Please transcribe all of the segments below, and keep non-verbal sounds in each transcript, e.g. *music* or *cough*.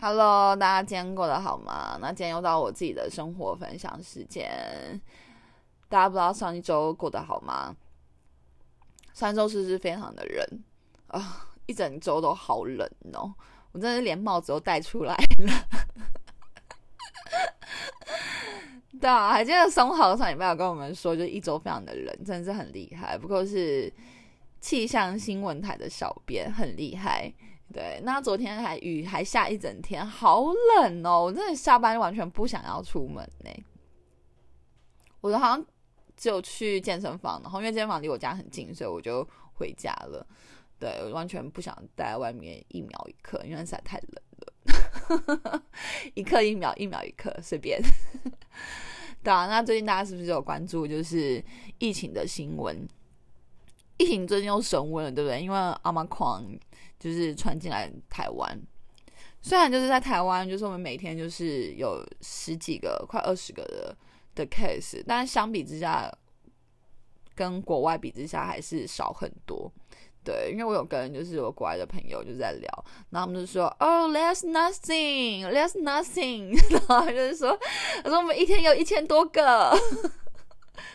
Hello，大家今天过得好吗？那今天又到我自己的生活分享时间。大家不知道上一周过得好吗？上一周是不是非常的冷啊？一整周都好冷哦，我真的是连帽子都戴出来了。对啊，还记得松豪上礼拜有跟我们说，就一周非常的冷，真的是很厉害。不过是气象新闻台的小编很厉害。对，那昨天还雨还下一整天，好冷哦！我真的下班完全不想要出门呢。我好像就去健身房，然后因为健身房离我家很近，所以我就回家了。对，我完全不想待在外面一秒一刻，因为实在太冷了。*laughs* 一刻一秒，一秒一刻，随便。对啊，那最近大家是不是有关注就是疫情的新闻？疫情最近又升温了，对不对？因为阿玛狂就是传进来台湾，虽然就是在台湾，就是我们每天就是有十几个、快二十个的的 case，但相比之下，跟国外比之下还是少很多。对，因为我有跟就是我国外的朋友就在聊，然后他们就说：“Oh, that's nothing, that's nothing。”然后就是说：“他说我们一天有一千多个，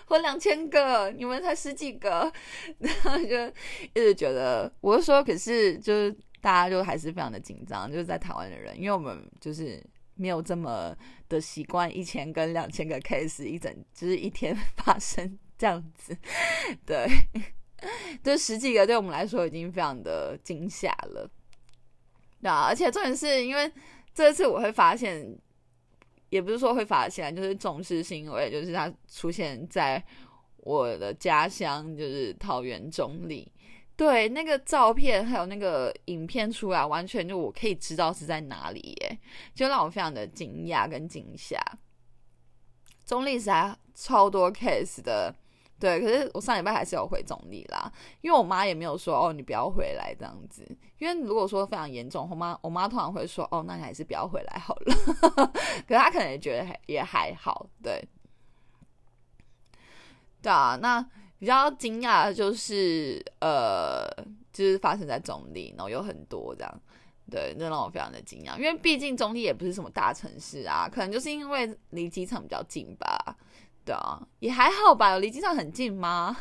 或两千个，你们才十几个。”然后就一直觉得，我就说，可是就是大家就还是非常的紧张，就是在台湾的人，因为我们就是没有这么的习惯一千跟两千个 case 一整就是一天 *laughs* 发生这样子，对。*laughs* 这十几个对我们来说已经非常的惊吓了，对啊，而且重点是因为这次我会发现，也不是说会发现，就是重视，是因为就是它出现在我的家乡，就是桃园中立，对，那个照片还有那个影片出来，完全就我可以知道是在哪里，耶，就让我非常的惊讶跟惊吓。中立是还超多 case 的。对，可是我上礼拜还是有回总理啦，因为我妈也没有说哦，你不要回来这样子。因为如果说非常严重，我妈我妈通常会说哦，那你还是不要回来好了。*laughs* 可她可能也觉得也还好，对。对啊，那比较惊讶的就是呃，就是发生在中立，然后有很多这样，对，那让我非常的惊讶，因为毕竟中立也不是什么大城市啊，可能就是因为离机场比较近吧。对啊，也还好吧，有离机场很近吗？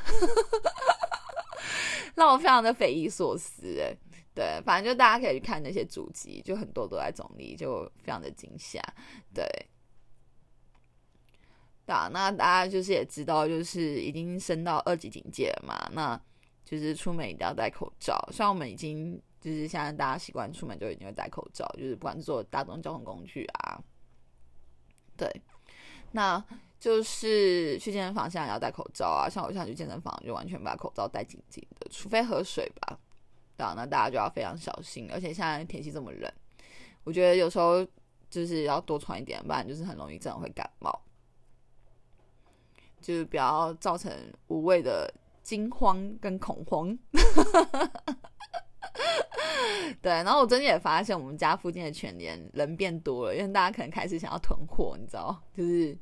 *laughs* 让我非常的匪夷所思哎。对，反正就大家可以去看那些主机，就很多都在总理，就非常的惊吓。对，对，那大家就是也知道，就是已经升到二级警戒了嘛，那就是出门一定要戴口罩。虽然我们已经就是现在大家习惯出门就一定会戴口罩，就是不管坐大众交通工具啊，对，那。就是去健身房，现在也要戴口罩啊。像我现在去健身房，就完全把口罩戴紧紧的，除非喝水吧。对啊，那大家就要非常小心。而且现在天气这么冷，我觉得有时候就是要多穿一点，不然就是很容易真的会感冒。就是不要造成无谓的惊慌跟恐慌。*laughs* 对，然后我最近也发现，我们家附近的全年人变多了，因为大家可能开始想要囤货，你知道，就是。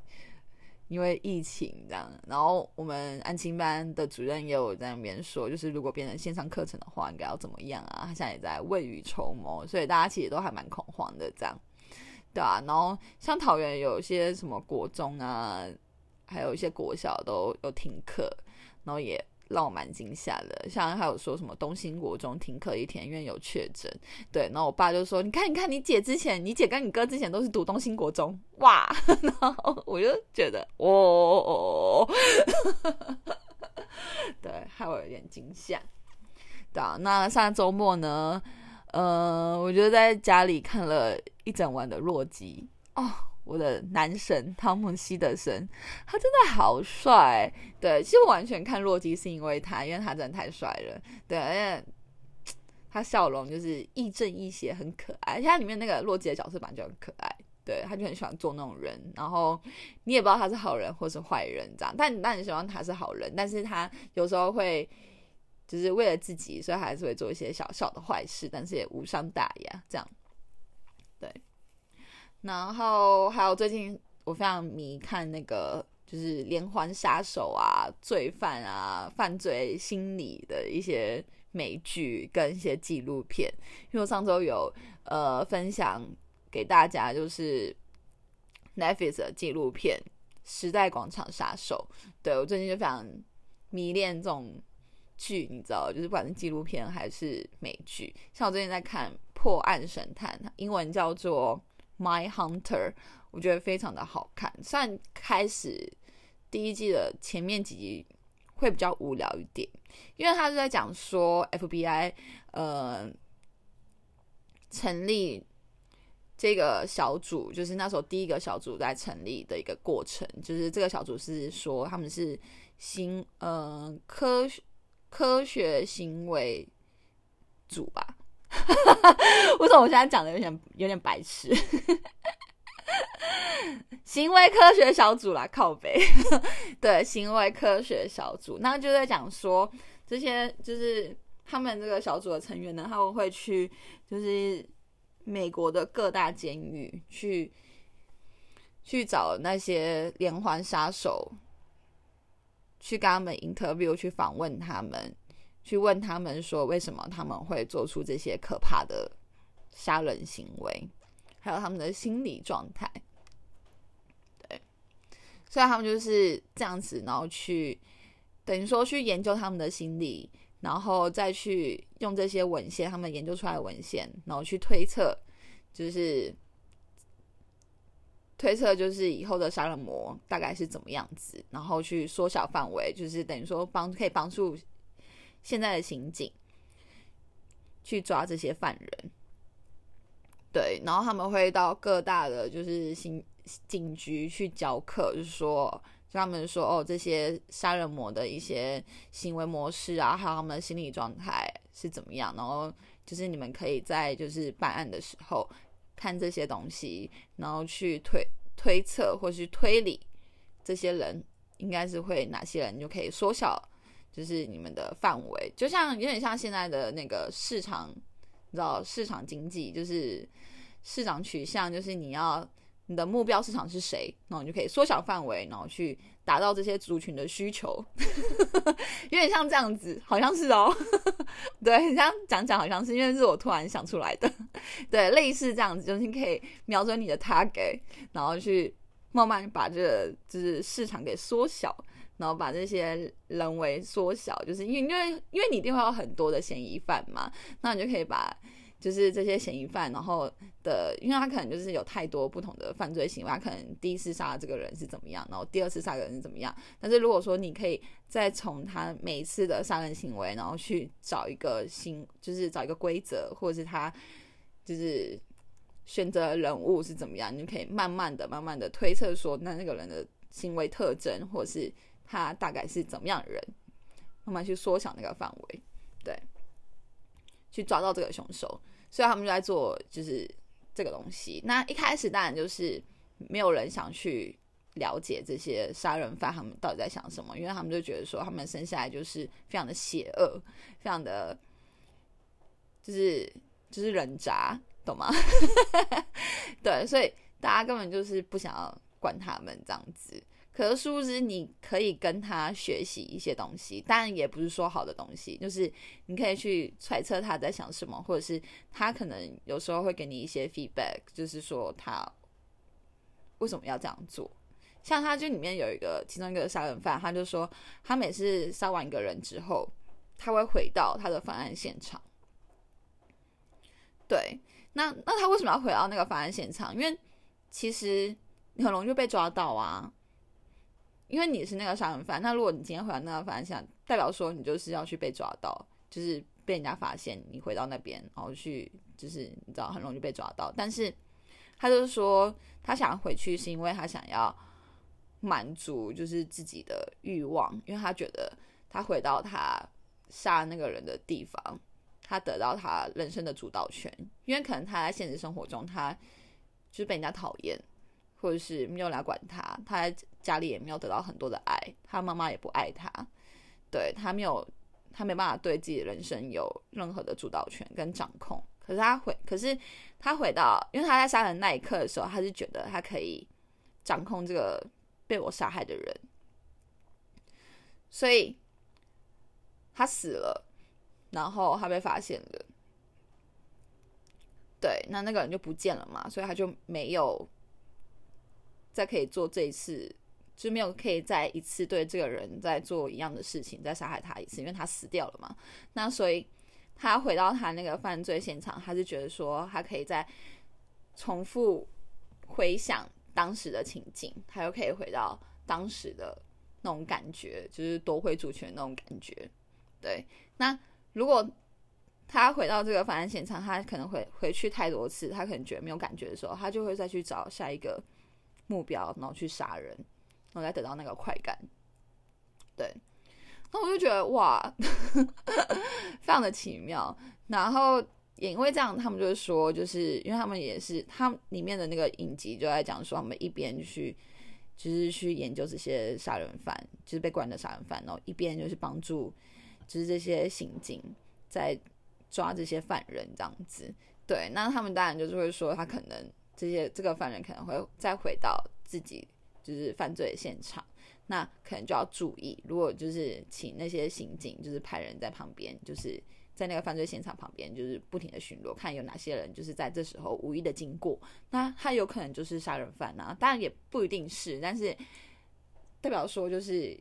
因为疫情这样，然后我们安亲班的主任也有在那边说，就是如果变成线上课程的话，应该要怎么样啊？他现在也在未雨绸缪，所以大家其实都还蛮恐慌的这样，对啊。然后像桃园有一些什么国中啊，还有一些国小都有停课，然后也。让我蛮惊吓的，像还有说什么东兴国中停课一天，因为有确诊。对，然后我爸就说：“你看，你看，你姐之前，你姐跟你哥之前都是读东兴国中，哇！” *laughs* 然后我就觉得，哦，对，害我有点惊吓。对啊，那上周末呢，呃，我就在家里看了一整晚的《洛基》哦。我的男神汤姆希德森，他真的好帅。对，其实我完全看洛基是因为他，因为他真的太帅了。对，而且他笑容就是亦正亦邪，很可爱。而且他里面那个洛基的角色版就很可爱。对，他就很喜欢做那种人，然后你也不知道他是好人或是坏人这样。但但你希望他是好人，但是他有时候会就是为了自己，所以还是会做一些小小的坏事，但是也无伤大雅。这样，对。然后还有最近我非常迷看那个就是连环杀手啊、罪犯啊、犯罪心理的一些美剧跟一些纪录片。因为我上周有呃分享给大家，就是 Netflix 的纪录片《时代广场杀手》。对我最近就非常迷恋这种剧，你知道，就是不管是纪录片还是美剧。像我最近在看《破案神探》，英文叫做《My Hunter》。我觉得非常的好看，虽然开始第一季的前面几集会比较无聊一点，因为他是在讲说 FBI 呃成立这个小组，就是那时候第一个小组在成立的一个过程，就是这个小组是说他们是行呃科学科学行为组吧？*laughs* 为什么我现在讲的有点有点白痴？*laughs* 行为科学小组啦，靠北。*laughs* 对，行为科学小组，那就在讲说这些就是他们这个小组的成员呢，他们会去就是美国的各大监狱去去找那些连环杀手，去跟他们 interview，去访问他们，去问他们说为什么他们会做出这些可怕的杀人行为，还有他们的心理状态。对所以他们就是这样子，然后去等于说去研究他们的心理，然后再去用这些文献，他们研究出来的文献，然后去推测，就是推测就是以后的杀人魔大概是怎么样子，然后去缩小范围，就是等于说帮可以帮助现在的刑警去抓这些犯人。对，然后他们会到各大的就是刑。警局去教课，就是说，就他们说，哦，这些杀人魔的一些行为模式啊，还有他们的心理状态是怎么样，然后就是你们可以在就是办案的时候看这些东西，然后去推推测或是推理这些人应该是会哪些人，就可以缩小就是你们的范围，就像有点像现在的那个市场，你知道市场经济就是市场取向，就是你要。你的目标市场是谁？然后你就可以缩小范围，然后去达到这些族群的需求，*laughs* 有点像这样子，好像是哦。*laughs* 对，这样讲讲好像是，因为是我突然想出来的。*laughs* 对，类似这样子，就是你可以瞄准你的 target，然后去慢慢把这个就是市场给缩小，然后把这些人为缩小，就是因为因为因为你一定会有很多的嫌疑犯嘛，那你就可以把。就是这些嫌疑犯，然后的，因为他可能就是有太多不同的犯罪行为，他可能第一次杀这个人是怎么样，然后第二次杀人是怎么样。但是如果说你可以再从他每一次的杀人行为，然后去找一个新，就是找一个规则，或者是他就是选择人物是怎么样，你就可以慢慢的、慢慢的推测说，那那个人的行为特征，或者是他大概是怎么样的人，慢慢去缩小那个范围，对，去抓到这个凶手。所以他们就在做，就是这个东西。那一开始当然就是没有人想去了解这些杀人犯他们到底在想什么，因为他们就觉得说他们生下来就是非常的邪恶，非常的，就是就是人渣，懂吗？*laughs* 对，所以大家根本就是不想要管他们这样子。可是殊不知，你可以跟他学习一些东西，当然也不是说好的东西，就是你可以去揣测他在想什么，或者是他可能有时候会给你一些 feedback，就是说他为什么要这样做。像他就里面有一个其中一个杀人犯，他就说他每次杀完一个人之后，他会回到他的犯案现场。对，那那他为什么要回到那个犯案现场？因为其实你很容易就被抓到啊。因为你是那个杀人犯，那如果你今天回到那个犯案现场，代表说你就是要去被抓到，就是被人家发现你回到那边，然后去就是你知道很容易被抓到。但是他就是说他想回去是因为他想要满足就是自己的欲望，因为他觉得他回到他杀那个人的地方，他得到他人生的主导权。因为可能他在现实生活中他就是被人家讨厌。或者是没有来管他，他家里也没有得到很多的爱，他妈妈也不爱他，对他没有，他没办法对自己的人生有任何的主导权跟掌控。可是他回，可是他回到，因为他在杀人那一刻的时候，他是觉得他可以掌控这个被我杀害的人，所以他死了，然后他被发现了。对，那那个人就不见了嘛，所以他就没有再可以做这一次，就没有可以再一次对这个人再做一样的事情，再杀害他一次，因为他死掉了嘛。那所以他回到他那个犯罪现场，他是觉得说他可以再重复回想当时的情景，他又可以回到当时的那种感觉，就是夺回主权那种感觉。对，那如果。他回到这个犯案现场，他可能会回去太多次，他可能觉得没有感觉的时候，他就会再去找下一个目标，然后去杀人，然后再得到那个快感。对，那我就觉得哇，*laughs* 非常的奇妙。然后也因为这样，他们就是说，就是因为他们也是，他里面的那个影集就在讲说，他们一边去就是去研究这些杀人犯，就是被关的杀人犯，然后一边就是帮助就是这些刑警在。抓这些犯人这样子，对，那他们当然就是会说，他可能这些这个犯人可能会再回到自己就是犯罪现场，那可能就要注意，如果就是请那些刑警就是派人在旁边，就是在那个犯罪现场旁边，就是不停的巡逻，看有哪些人就是在这时候无意的经过，那他有可能就是杀人犯啊，当然也不一定是，但是代表说就是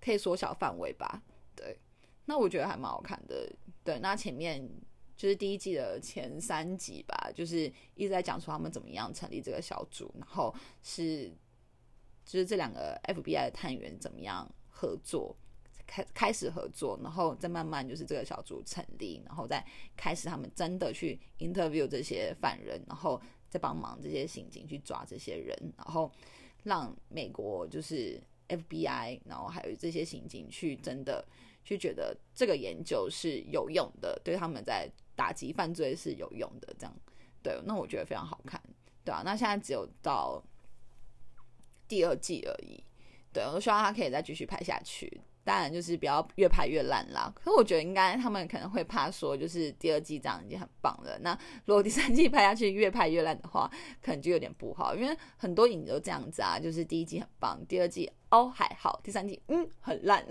可以缩小范围吧，对，那我觉得还蛮好看的。对，那前面就是第一季的前三集吧，就是一直在讲说他们怎么样成立这个小组，然后是就是这两个 FBI 的探员怎么样合作，开开始合作，然后再慢慢就是这个小组成立，然后再开始他们真的去 interview 这些犯人，然后再帮忙这些刑警去抓这些人，然后让美国就是 FBI，然后还有这些刑警去真的。去觉得这个研究是有用的，对他们在打击犯罪是有用的，这样对，那我觉得非常好看，对啊，那现在只有到第二季而已，对我希望他可以再继续拍下去。当然就是不要越拍越烂啦。可是我觉得应该他们可能会怕说，就是第二季这样已经很棒了。那如果第三季拍下去越拍越烂的话，可能就有点不好。因为很多影都这样子啊，就是第一季很棒，第二季哦还好，第三季嗯很烂。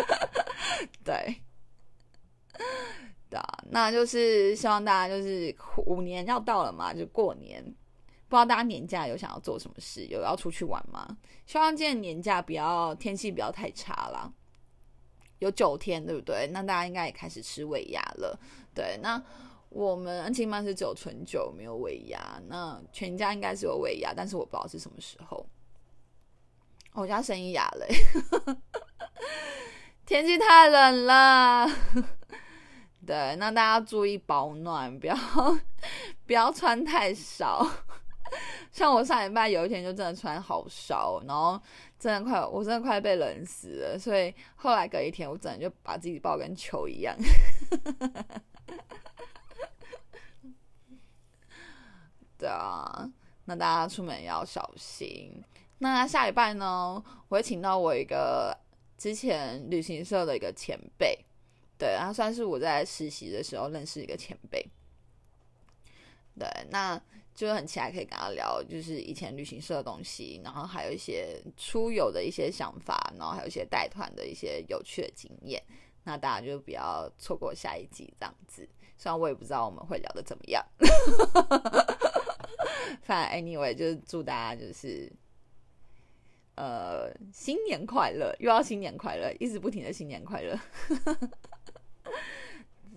*laughs* 对，对啊，那就是希望大家就是五年要到了嘛，就过年。不知道大家年假有想要做什么事，有要出去玩吗？希望今年年假不要天气不要太差啦，有九天，对不对？那大家应该也开始吃尾牙了。对，那我们安亲班是只有纯酒没有尾牙，那全家应该是有尾牙，但是我不知道是什么时候。我家生意哑了，*laughs* 天气太冷了。对，那大家注意保暖，不要不要穿太少。像我上礼拜有一天就真的穿好少，然后真的快，我真的快被冷死了。所以后来隔一天，我真的就把自己抱跟球一样。对啊，那大家出门要小心。那下礼拜呢，我会请到我一个之前旅行社的一个前辈，对，然后算是我在实习的时候认识一个前辈。对，那。就很期待可以跟他聊，就是以前旅行社的东西，然后还有一些出游的一些想法，然后还有一些带团的一些有趣的经验。那大家就不要错过下一集这样子。虽然我也不知道我们会聊的怎么样，反正 anyway 就是祝大家就是呃新年快乐，又要新年快乐，一直不停的新年快乐。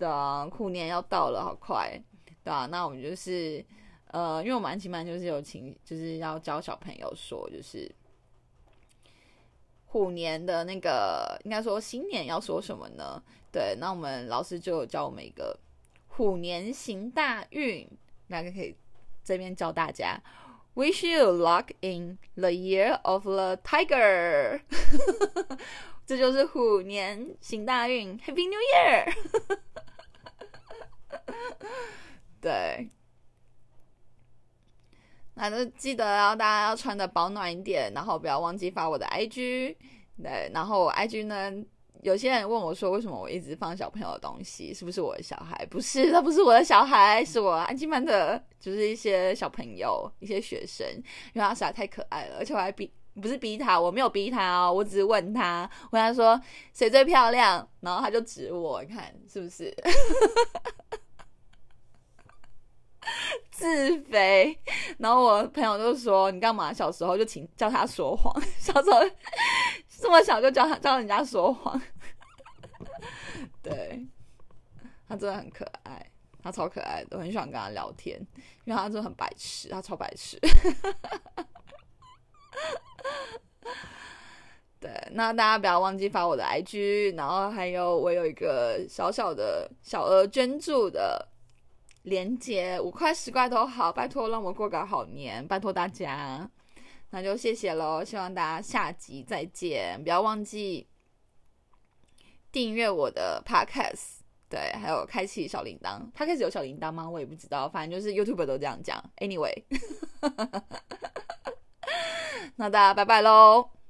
对啊，虎年要到了，好快，对啊，那我们就是。呃，因为我们安琪曼就是有请，就是要教小朋友说，就是虎年的那个，应该说新年要说什么呢？对，那我们老师就教我们一个虎年行大运，那个可以这边教大家，Wish you luck in the year of the tiger，*laughs* 这就是虎年行大运，Happy New Year，*laughs* 对。那就记得要大家要穿的保暖一点，然后不要忘记发我的 IG。对，然后 IG 呢，有些人问我说，为什么我一直放小朋友的东西？是不是我的小孩？不是，他不是我的小孩，是我安静班的，就是一些小朋友、一些学生，因为他实在太可爱了，而且我还比不是逼他，我没有逼他哦，我只是问他，问他说谁最漂亮，然后他就指我，你看是不是？*laughs* *laughs* 自肥。然后我朋友就说：“你干嘛？小时候就请叫他说谎，*laughs* 小时候这么小就教他教人家说谎。”对，他真的很可爱，他超可爱的，我很喜欢跟他聊天，因为他真的很白痴，他超白痴。*laughs* 对，那大家不要忘记发我的 IG，然后还有我有一个小小的小额捐助的连接，五块十块都好，拜托让我过个好年，拜托大家，那就谢谢喽，希望大家下集再见，不要忘记订阅我的 Podcast，对，还有开启小铃铛，Podcast 有小铃铛吗？我也不知道，反正就是 YouTube 都这样讲，Anyway，*laughs* 那大家拜拜喽。